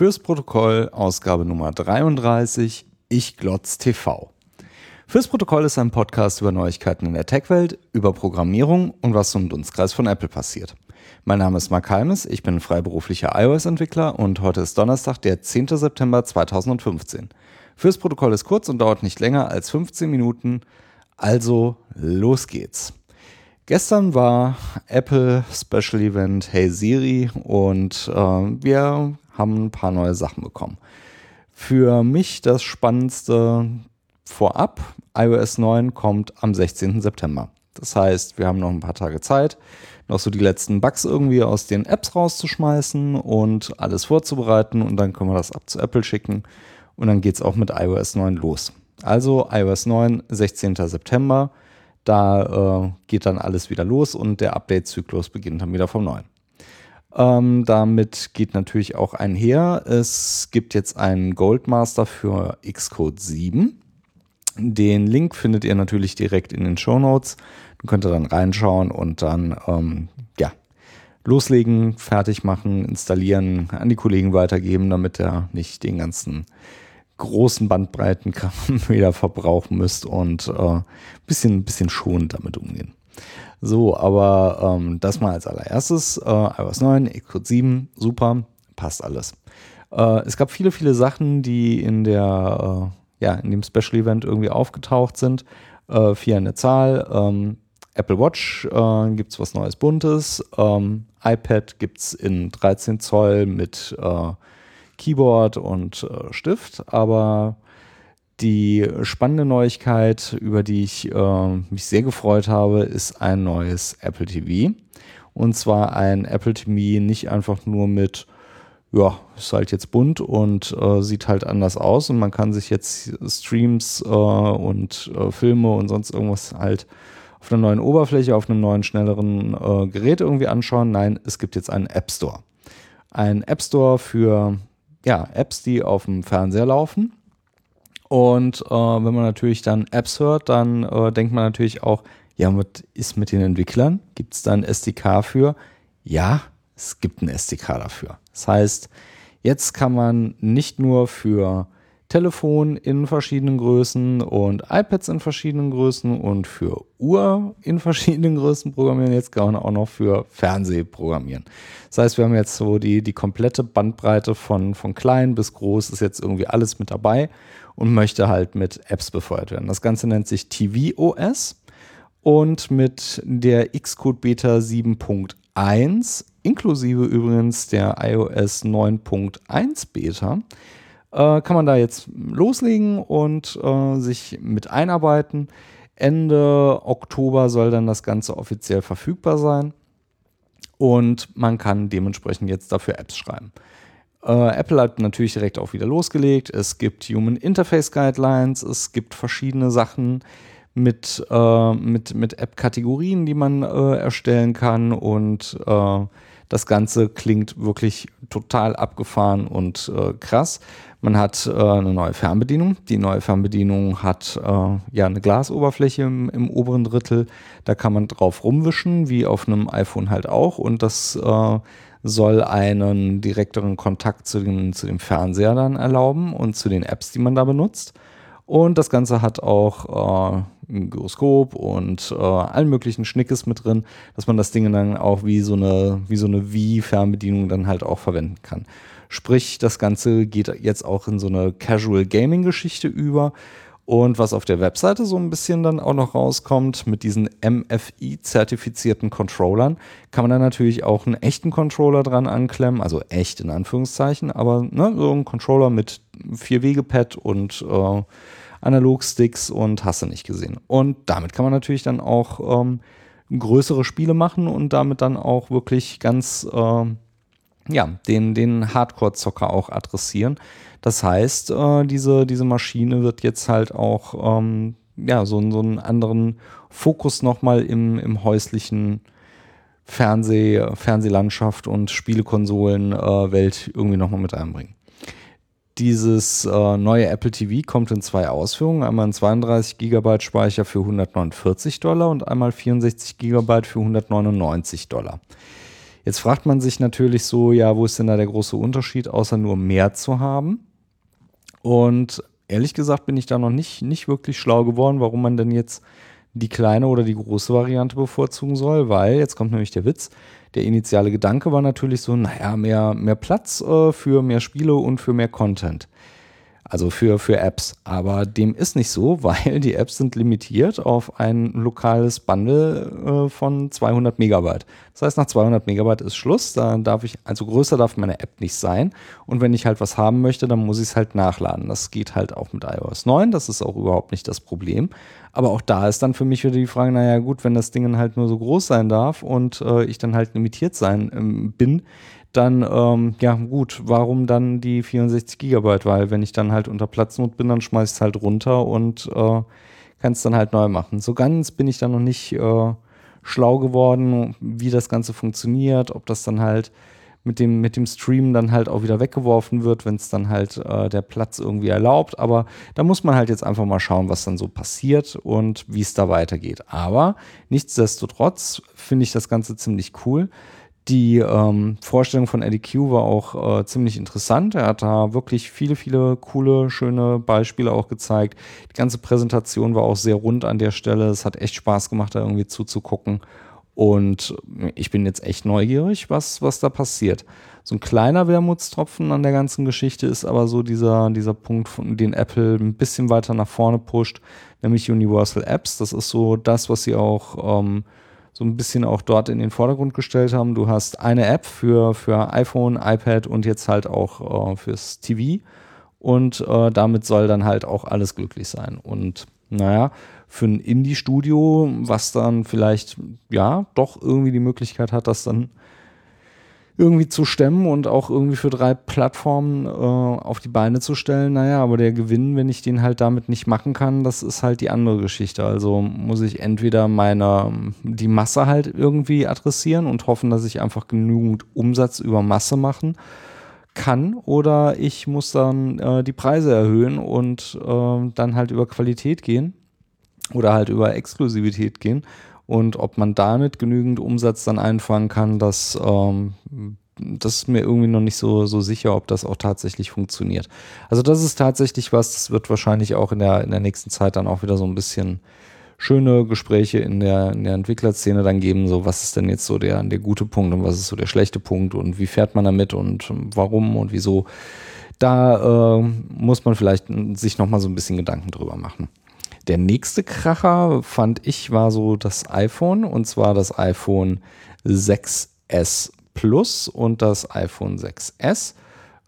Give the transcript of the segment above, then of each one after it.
Fürs Protokoll Ausgabe Nummer 33 Ich Glotz TV. Fürs Protokoll ist ein Podcast über Neuigkeiten in der Tech-Welt, über Programmierung und was zum Dunstkreis von Apple passiert. Mein Name ist Mark Halmes, ich bin freiberuflicher iOS-Entwickler und heute ist Donnerstag, der 10. September 2015. Fürs Protokoll ist kurz und dauert nicht länger als 15 Minuten, also los geht's. Gestern war Apple Special Event Hey Siri und äh, wir haben ein paar neue Sachen bekommen. Für mich das Spannendste vorab, iOS 9 kommt am 16. September. Das heißt, wir haben noch ein paar Tage Zeit, noch so die letzten Bugs irgendwie aus den Apps rauszuschmeißen und alles vorzubereiten und dann können wir das ab zu Apple schicken und dann geht es auch mit iOS 9 los. Also iOS 9, 16. September. Da äh, geht dann alles wieder los und der Update-Zyklus beginnt dann wieder vom Neuen. Ähm, damit geht natürlich auch einher. Es gibt jetzt einen Goldmaster für Xcode 7. Den Link findet ihr natürlich direkt in den Show Notes. Dann könnt ihr dann reinschauen und dann ähm, ja, loslegen, fertig machen, installieren, an die Kollegen weitergeben, damit er nicht den ganzen großen Bandbreitenkram wieder verbrauchen müsst und äh, bisschen, bisschen schonend damit umgehen. So, aber ähm, das mal als allererstes. Äh, iOS 9, Xcode 7, super, passt alles. Äh, es gab viele, viele Sachen, die in der, äh, ja, in dem Special Event irgendwie aufgetaucht sind. Äh, vier in der Zahl. Ähm, Apple Watch äh, gibt es was Neues Buntes. Ähm, iPad gibt es in 13 Zoll mit äh, Keyboard und äh, Stift, aber die spannende Neuigkeit, über die ich äh, mich sehr gefreut habe, ist ein neues Apple TV. Und zwar ein Apple TV nicht einfach nur mit, ja, ist halt jetzt bunt und äh, sieht halt anders aus und man kann sich jetzt Streams äh, und äh, Filme und sonst irgendwas halt auf einer neuen Oberfläche, auf einem neuen, schnelleren äh, Gerät irgendwie anschauen. Nein, es gibt jetzt einen App Store. Ein App Store für ja, Apps, die auf dem Fernseher laufen. Und äh, wenn man natürlich dann Apps hört, dann äh, denkt man natürlich auch, ja, was ist mit den Entwicklern? Gibt es da ein SDK für? Ja, es gibt ein SDK dafür. Das heißt, jetzt kann man nicht nur für Telefon in verschiedenen Größen und iPads in verschiedenen Größen und für Uhr in verschiedenen Größen programmieren. Jetzt kann man auch noch für Fernseh programmieren. Das heißt, wir haben jetzt so die, die komplette Bandbreite von, von klein bis groß ist jetzt irgendwie alles mit dabei und möchte halt mit Apps befeuert werden. Das Ganze nennt sich tvOS und mit der Xcode Beta 7.1 inklusive übrigens der iOS 9.1 Beta äh, kann man da jetzt loslegen und äh, sich mit einarbeiten. Ende Oktober soll dann das Ganze offiziell verfügbar sein und man kann dementsprechend jetzt dafür Apps schreiben. Äh, Apple hat natürlich direkt auch wieder losgelegt. Es gibt Human Interface Guidelines, es gibt verschiedene Sachen mit, äh, mit, mit App-Kategorien, die man äh, erstellen kann und äh, das Ganze klingt wirklich total abgefahren und äh, krass. Man hat äh, eine neue Fernbedienung. Die neue Fernbedienung hat äh, ja eine Glasoberfläche im, im, oberen Drittel. Da kann man drauf rumwischen, wie auf einem iPhone halt auch. Und das äh, soll einen direkteren Kontakt zu dem, zu dem Fernseher dann erlauben und zu den Apps, die man da benutzt. Und das Ganze hat auch äh, ein Gyroskop und äh, allen möglichen Schnickes mit drin, dass man das Ding dann auch wie so eine, wie so eine Wii-Fernbedienung dann halt auch verwenden kann. Sprich, das Ganze geht jetzt auch in so eine Casual Gaming Geschichte über. Und was auf der Webseite so ein bisschen dann auch noch rauskommt, mit diesen MFI-zertifizierten Controllern, kann man dann natürlich auch einen echten Controller dran anklemmen, also echt in Anführungszeichen, aber ne, so ein Controller mit Vier-Wege-Pad und äh, Analog-Sticks und hast du nicht gesehen. Und damit kann man natürlich dann auch ähm, größere Spiele machen und damit dann auch wirklich ganz äh, ja, den, den Hardcore-Zocker auch adressieren. Das heißt, äh, diese, diese Maschine wird jetzt halt auch ähm, ja, so, so einen anderen Fokus nochmal im, im häuslichen Fernseh, Fernsehlandschaft und Spielekonsolen-Welt äh, irgendwie nochmal mit einbringen. Dieses äh, neue Apple TV kommt in zwei Ausführungen. Einmal ein 32 GB Speicher für 149 Dollar und einmal 64 GB für 199 Dollar. Jetzt fragt man sich natürlich so, ja, wo ist denn da der große Unterschied, außer nur mehr zu haben? Und ehrlich gesagt bin ich da noch nicht, nicht wirklich schlau geworden, warum man denn jetzt die kleine oder die große Variante bevorzugen soll, weil, jetzt kommt nämlich der Witz, der initiale Gedanke war natürlich so, naja, mehr, mehr Platz äh, für mehr Spiele und für mehr Content also für, für Apps. Aber dem ist nicht so, weil die Apps sind limitiert auf ein lokales Bundle äh, von 200 Megabyte. Das heißt, nach 200 Megabyte ist Schluss. Da darf ich, also größer darf meine App nicht sein. Und wenn ich halt was haben möchte, dann muss ich es halt nachladen. Das geht halt auch mit iOS 9. Das ist auch überhaupt nicht das Problem. Aber auch da ist dann für mich wieder die Frage, naja gut, wenn das Ding halt nur so groß sein darf und äh, ich dann halt limitiert sein ähm, bin, dann, ähm, ja gut, warum dann die 64 Gigabyte? Weil wenn ich dann halt unter Platznot bin, dann schmeiß ich es halt runter und äh, kann es dann halt neu machen. So ganz bin ich da noch nicht äh, schlau geworden, wie das Ganze funktioniert, ob das dann halt mit dem, mit dem Stream dann halt auch wieder weggeworfen wird, wenn es dann halt äh, der Platz irgendwie erlaubt. Aber da muss man halt jetzt einfach mal schauen, was dann so passiert und wie es da weitergeht. Aber nichtsdestotrotz finde ich das Ganze ziemlich cool. Die ähm, Vorstellung von Eddie Q war auch äh, ziemlich interessant. Er hat da wirklich viele, viele coole, schöne Beispiele auch gezeigt. Die ganze Präsentation war auch sehr rund an der Stelle. Es hat echt Spaß gemacht, da irgendwie zuzugucken. Und ich bin jetzt echt neugierig, was, was da passiert. So ein kleiner Wermutstropfen an der ganzen Geschichte ist aber so dieser, dieser Punkt, den Apple ein bisschen weiter nach vorne pusht, nämlich Universal Apps. Das ist so das, was sie auch ähm, so ein bisschen auch dort in den Vordergrund gestellt haben. Du hast eine App für, für iPhone, iPad und jetzt halt auch äh, fürs TV. Und äh, damit soll dann halt auch alles glücklich sein. Und naja, für ein Indie-Studio, was dann vielleicht ja doch irgendwie die Möglichkeit hat, das dann irgendwie zu stemmen und auch irgendwie für drei Plattformen äh, auf die Beine zu stellen. Naja, aber der Gewinn, wenn ich den halt damit nicht machen kann, das ist halt die andere Geschichte. Also muss ich entweder meine, die Masse halt irgendwie adressieren und hoffen, dass ich einfach genügend Umsatz über Masse machen kann oder ich muss dann äh, die Preise erhöhen und äh, dann halt über Qualität gehen oder halt über Exklusivität gehen und ob man damit genügend Umsatz dann einfangen kann, das, ähm, das ist mir irgendwie noch nicht so, so sicher, ob das auch tatsächlich funktioniert. Also das ist tatsächlich was, das wird wahrscheinlich auch in der, in der nächsten Zeit dann auch wieder so ein bisschen schöne Gespräche in der, in der Entwicklerszene dann geben, so was ist denn jetzt so der, der gute Punkt und was ist so der schlechte Punkt und wie fährt man damit und warum und wieso. Da äh, muss man vielleicht sich nochmal so ein bisschen Gedanken drüber machen. Der nächste Kracher, fand ich, war so das iPhone und zwar das iPhone 6S Plus und das iPhone 6S.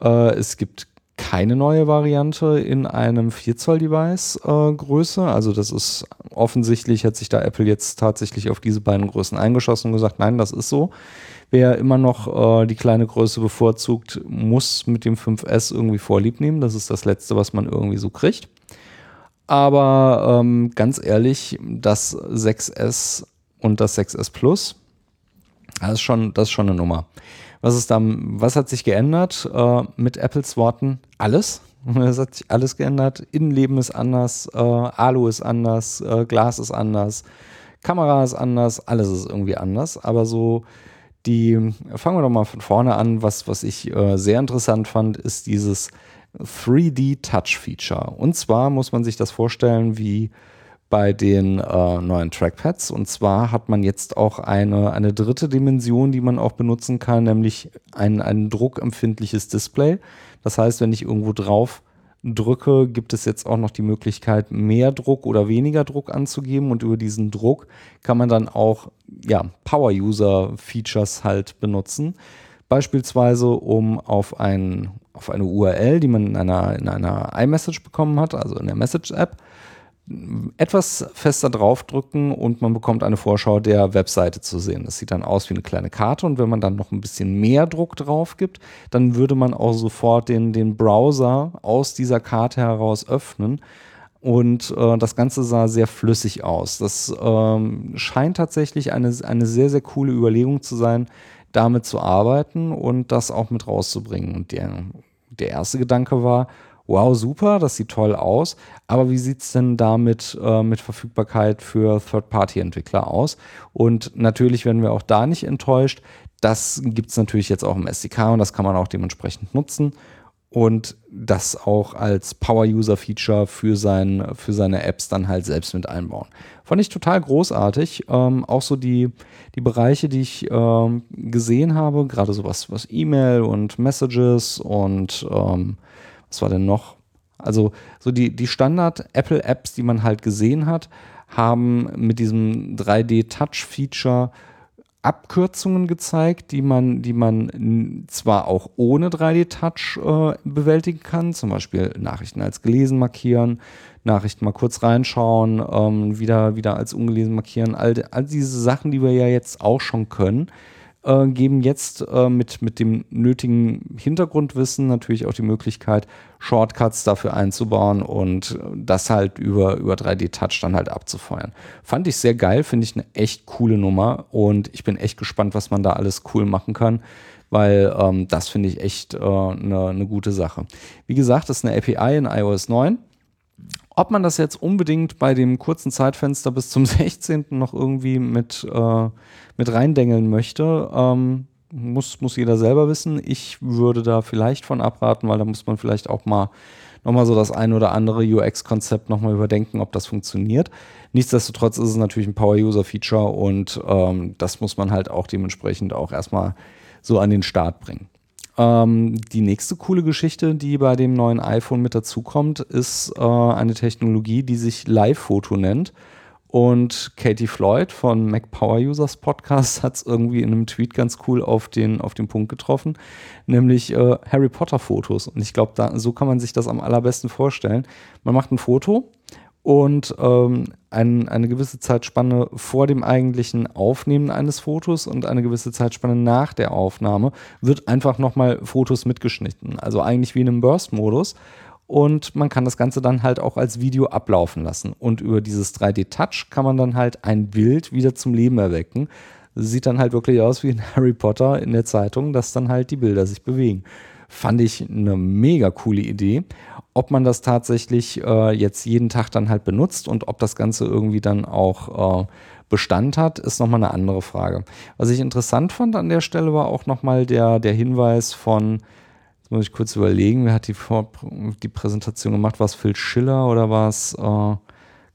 Äh, es gibt keine neue Variante in einem 4 Zoll Device äh, Größe. Also das ist offensichtlich, hat sich da Apple jetzt tatsächlich auf diese beiden Größen eingeschossen und gesagt, nein, das ist so. Wer immer noch äh, die kleine Größe bevorzugt, muss mit dem 5S irgendwie Vorlieb nehmen. Das ist das Letzte, was man irgendwie so kriegt. Aber ähm, ganz ehrlich, das 6S und das 6S Plus, das ist schon, das ist schon eine Nummer. Was ist da, was hat sich geändert äh, mit Apples Worten? Alles. Es hat sich alles geändert. Innenleben ist anders, äh, Alu ist anders, äh, Glas ist anders, Kamera ist anders, alles ist irgendwie anders. Aber so die, fangen wir doch mal von vorne an. Was, was ich äh, sehr interessant fand, ist dieses 3D-Touch-Feature. Und zwar muss man sich das vorstellen wie bei den äh, neuen Trackpads. Und zwar hat man jetzt auch eine, eine dritte Dimension, die man auch benutzen kann, nämlich ein, ein druckempfindliches Display. Das heißt, wenn ich irgendwo drauf drücke, gibt es jetzt auch noch die Möglichkeit, mehr Druck oder weniger Druck anzugeben. Und über diesen Druck kann man dann auch ja, Power-User-Features halt benutzen. Beispielsweise, um auf, ein, auf eine URL, die man in einer, in einer iMessage bekommen hat, also in der Message-App, etwas fester draufdrücken und man bekommt eine Vorschau der Webseite zu sehen. Das sieht dann aus wie eine kleine Karte und wenn man dann noch ein bisschen mehr Druck drauf gibt, dann würde man auch sofort den, den Browser aus dieser Karte heraus öffnen. Und äh, das Ganze sah sehr flüssig aus. Das ähm, scheint tatsächlich eine, eine sehr, sehr coole Überlegung zu sein, damit zu arbeiten und das auch mit rauszubringen. Und der, der erste Gedanke war, wow, super, das sieht toll aus, aber wie sieht es denn damit äh, mit Verfügbarkeit für Third-Party-Entwickler aus? Und natürlich werden wir auch da nicht enttäuscht, Das gibt es natürlich jetzt auch im SDK und das kann man auch dementsprechend nutzen und das auch als Power-User-Feature für, sein, für seine Apps dann halt selbst mit einbauen. Fand ich total großartig. Ähm, auch so die, die Bereiche, die ich ähm, gesehen habe, gerade so was, was E-Mail und Messages und ähm, was war denn noch? Also so die, die Standard-Apple-Apps, die man halt gesehen hat, haben mit diesem 3D-Touch-Feature Abkürzungen gezeigt, die man, die man zwar auch ohne 3D-Touch äh, bewältigen kann, zum Beispiel Nachrichten als gelesen markieren, Nachrichten mal kurz reinschauen, ähm, wieder, wieder als ungelesen markieren, all, all diese Sachen, die wir ja jetzt auch schon können, äh, geben jetzt äh, mit, mit dem nötigen Hintergrundwissen natürlich auch die Möglichkeit, Shortcuts dafür einzubauen und das halt über, über 3D-Touch dann halt abzufeuern. Fand ich sehr geil, finde ich eine echt coole Nummer und ich bin echt gespannt, was man da alles cool machen kann weil ähm, das finde ich echt eine äh, ne gute Sache. Wie gesagt, das ist eine API in iOS 9. Ob man das jetzt unbedingt bei dem kurzen Zeitfenster bis zum 16. noch irgendwie mit, äh, mit reindengeln möchte, ähm, muss, muss jeder selber wissen. Ich würde da vielleicht von abraten, weil da muss man vielleicht auch mal nochmal so das ein oder andere UX-Konzept nochmal überdenken, ob das funktioniert. Nichtsdestotrotz ist es natürlich ein Power-User-Feature und ähm, das muss man halt auch dementsprechend auch erstmal so an den Start bringen. Ähm, die nächste coole Geschichte, die bei dem neuen iPhone mit dazukommt, ist äh, eine Technologie, die sich Live-Foto nennt. Und Katie Floyd von Mac Power Users Podcast hat es irgendwie in einem Tweet ganz cool auf den, auf den Punkt getroffen, nämlich äh, Harry Potter Fotos. Und ich glaube, so kann man sich das am allerbesten vorstellen. Man macht ein Foto und ähm, ein, eine gewisse Zeitspanne vor dem eigentlichen Aufnehmen eines Fotos und eine gewisse Zeitspanne nach der Aufnahme wird einfach nochmal Fotos mitgeschnitten. Also eigentlich wie in einem Burst-Modus. Und man kann das Ganze dann halt auch als Video ablaufen lassen. Und über dieses 3D-Touch kann man dann halt ein Bild wieder zum Leben erwecken. Sieht dann halt wirklich aus wie in Harry Potter in der Zeitung, dass dann halt die Bilder sich bewegen. Fand ich eine mega coole Idee. Ob man das tatsächlich äh, jetzt jeden Tag dann halt benutzt und ob das Ganze irgendwie dann auch äh, Bestand hat, ist nochmal eine andere Frage. Was ich interessant fand an der Stelle war auch nochmal der, der Hinweis von, jetzt muss ich kurz überlegen, wer hat die, Vor die Präsentation gemacht? War es Phil Schiller oder war es äh,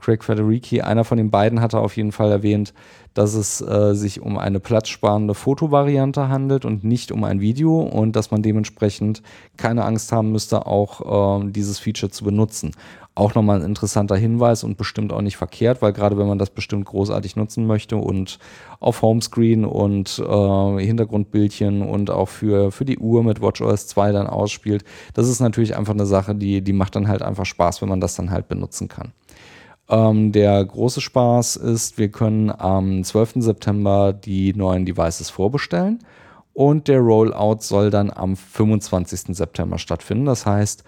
Craig Federici? Einer von den beiden hatte auf jeden Fall erwähnt, dass es äh, sich um eine platzsparende Fotovariante handelt und nicht um ein Video und dass man dementsprechend keine Angst haben müsste, auch äh, dieses Feature zu benutzen. Auch nochmal ein interessanter Hinweis und bestimmt auch nicht verkehrt, weil gerade wenn man das bestimmt großartig nutzen möchte und auf Homescreen und äh, Hintergrundbildchen und auch für, für die Uhr mit WatchOS 2 dann ausspielt, das ist natürlich einfach eine Sache, die, die macht dann halt einfach Spaß, wenn man das dann halt benutzen kann. Ähm, der große Spaß ist, wir können am 12. September die neuen Devices vorbestellen und der Rollout soll dann am 25. September stattfinden. Das heißt,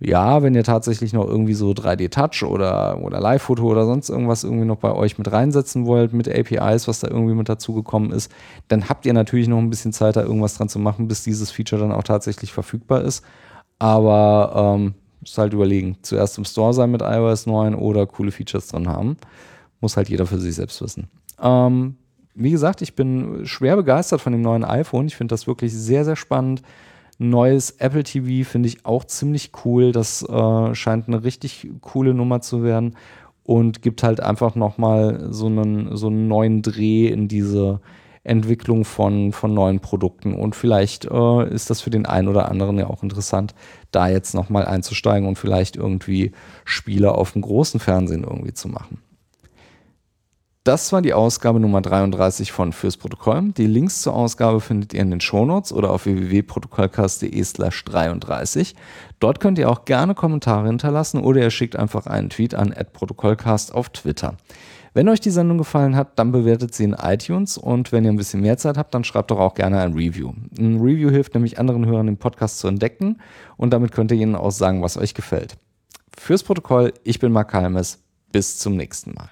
ja, wenn ihr tatsächlich noch irgendwie so 3D-Touch oder, oder Live-Foto oder sonst irgendwas irgendwie noch bei euch mit reinsetzen wollt, mit APIs, was da irgendwie mit dazugekommen ist, dann habt ihr natürlich noch ein bisschen Zeit, da irgendwas dran zu machen, bis dieses Feature dann auch tatsächlich verfügbar ist. Aber ähm, Musst halt überlegen. Zuerst im Store sein mit iOS 9 oder coole Features drin haben. Muss halt jeder für sich selbst wissen. Ähm, wie gesagt, ich bin schwer begeistert von dem neuen iPhone. Ich finde das wirklich sehr, sehr spannend. Neues Apple TV finde ich auch ziemlich cool. Das äh, scheint eine richtig coole Nummer zu werden und gibt halt einfach nochmal so einen, so einen neuen Dreh in diese, Entwicklung von, von neuen Produkten. Und vielleicht äh, ist das für den einen oder anderen ja auch interessant, da jetzt nochmal einzusteigen und vielleicht irgendwie Spiele auf dem großen Fernsehen irgendwie zu machen. Das war die Ausgabe Nummer 33 von Fürs Protokoll. Die Links zur Ausgabe findet ihr in den Shownotes oder auf www.protokollcast.de slash 33. Dort könnt ihr auch gerne Kommentare hinterlassen oder ihr schickt einfach einen Tweet an protokollcast auf Twitter. Wenn euch die Sendung gefallen hat, dann bewertet sie in iTunes und wenn ihr ein bisschen mehr Zeit habt, dann schreibt doch auch gerne ein Review. Ein Review hilft nämlich anderen Hörern den Podcast zu entdecken und damit könnt ihr ihnen auch sagen, was euch gefällt. Fürs Protokoll, ich bin Mark Halmes. Bis zum nächsten Mal.